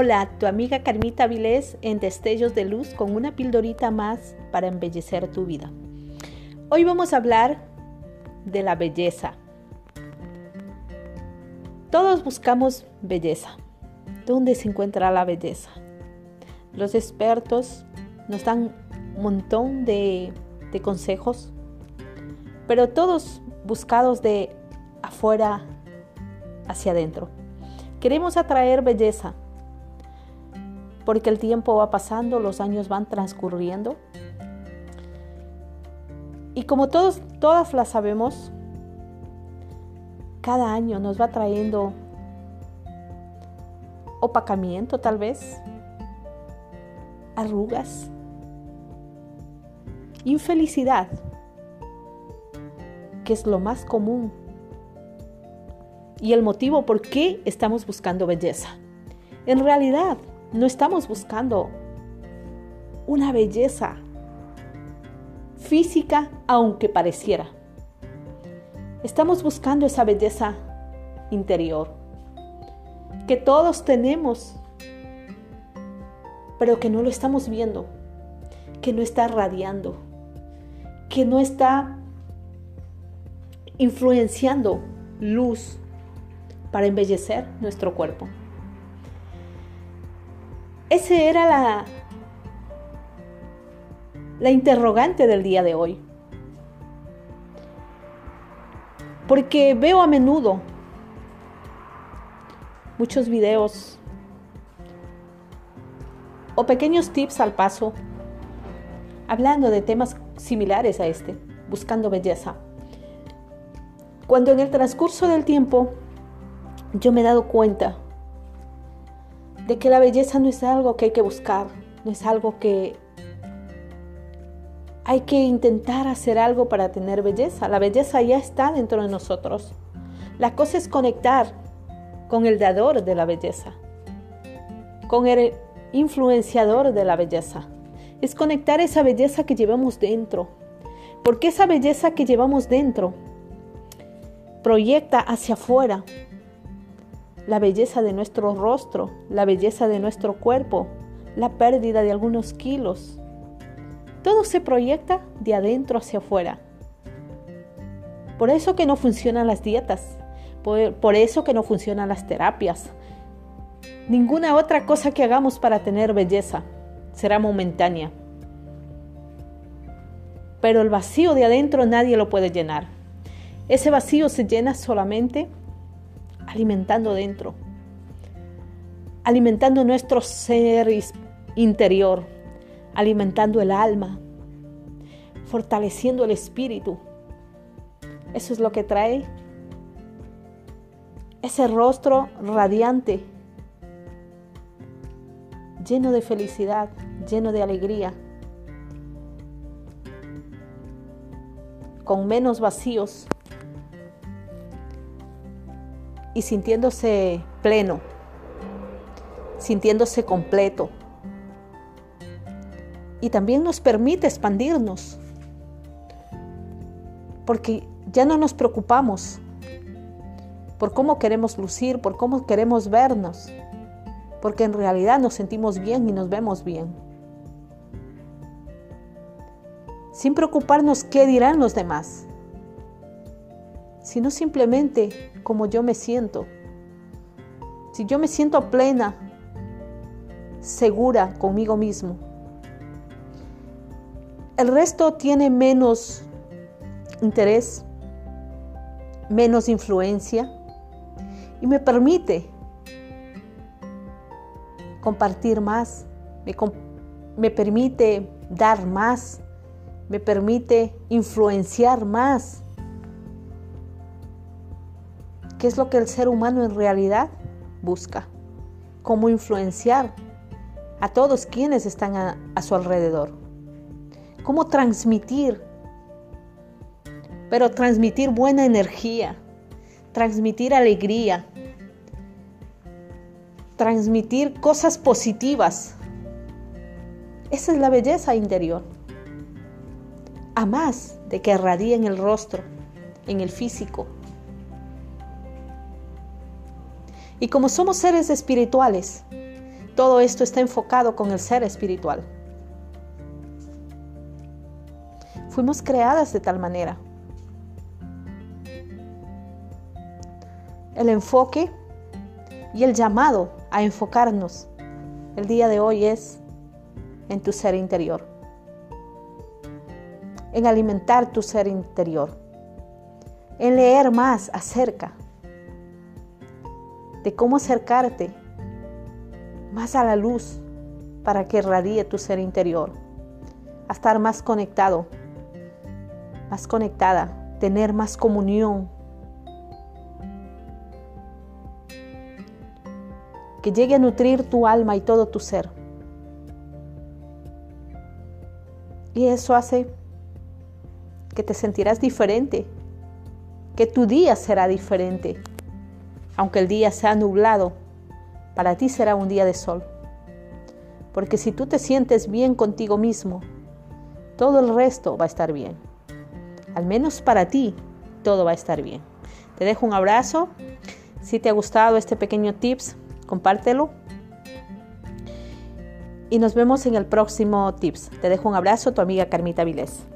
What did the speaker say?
Hola, tu amiga Carmita Vilés en Destellos de Luz con una pildorita más para embellecer tu vida. Hoy vamos a hablar de la belleza. Todos buscamos belleza. ¿Dónde se encuentra la belleza? Los expertos nos dan un montón de, de consejos, pero todos buscados de afuera hacia adentro. Queremos atraer belleza, porque el tiempo va pasando, los años van transcurriendo. Y como todos, todas las sabemos, cada año nos va trayendo opacamiento tal vez, arrugas, infelicidad, que es lo más común y el motivo por qué estamos buscando belleza. En realidad, no estamos buscando una belleza física, aunque pareciera. Estamos buscando esa belleza interior que todos tenemos, pero que no lo estamos viendo, que no está radiando, que no está influenciando luz para embellecer nuestro cuerpo. Ese era la, la interrogante del día de hoy. Porque veo a menudo muchos videos o pequeños tips al paso hablando de temas similares a este, buscando belleza. Cuando en el transcurso del tiempo yo me he dado cuenta de que la belleza no es algo que hay que buscar, no es algo que hay que intentar hacer algo para tener belleza. La belleza ya está dentro de nosotros. La cosa es conectar con el dador de la belleza, con el influenciador de la belleza. Es conectar esa belleza que llevamos dentro. Porque esa belleza que llevamos dentro proyecta hacia afuera la belleza de nuestro rostro, la belleza de nuestro cuerpo, la pérdida de algunos kilos. Todo se proyecta de adentro hacia afuera. Por eso que no funcionan las dietas, por, eso que no funcionan las terapias. Ninguna otra cosa que hagamos para tener belleza será momentánea. Pero el vacío de adentro nadie lo puede llenar. Ese vacío se llena solamente alimentando dentro, alimentando nuestro ser interior, alimentando el alma, fortaleciendo el espíritu. Eso es lo que trae ese rostro radiante, lleno de felicidad, lleno de alegría, con menos vacíos y sintiéndose pleno, sintiéndose completo. Y también nos permite expandirnos, porque ya no nos preocupamos por cómo queremos lucir, por cómo queremos vernos, porque en realidad nos sentimos bien y nos vemos bien. Sin preocuparnos qué dirán los demás sino simplemente como yo me siento. Si yo me siento plena, segura conmigo mismo, el resto tiene menos interés, menos influencia y me permite compartir más, me, me permite dar más, me permite influenciar más ¿Qué es lo que el ser humano en realidad busca? ¿Cómo influenciar a todos quienes están a, su alrededor? ¿Cómo transmitir? Pero transmitir buena energía, transmitir alegría, transmitir cosas positivas. Esa es la belleza interior. A más de que irradie en el rostro, en el físico, Y como somos seres espirituales, todo esto está enfocado con el ser espiritual. Fuimos creadas de tal manera. El enfoque y el llamado a enfocarnos el día de hoy es en tu ser interior, en alimentar tu ser interior, en leer más acerca de cómo acercarte más a la luz para que radie tu ser interior, a estar más conectado, más conectada, tener más comunión que llegue a nutrir tu alma y todo tu ser. Y eso hace que te sentirás diferente, que tu día será diferente. Aunque el día sea nublado, para ti será un día de sol. Porque si tú te sientes bien contigo mismo, todo el resto va a estar bien. Al menos para ti, todo va a estar bien. Te dejo un abrazo. Si te ha gustado este pequeño tips, compártelo. Y nos vemos en el próximo tips. Te dejo un abrazo, tu amiga Carmita Vilés.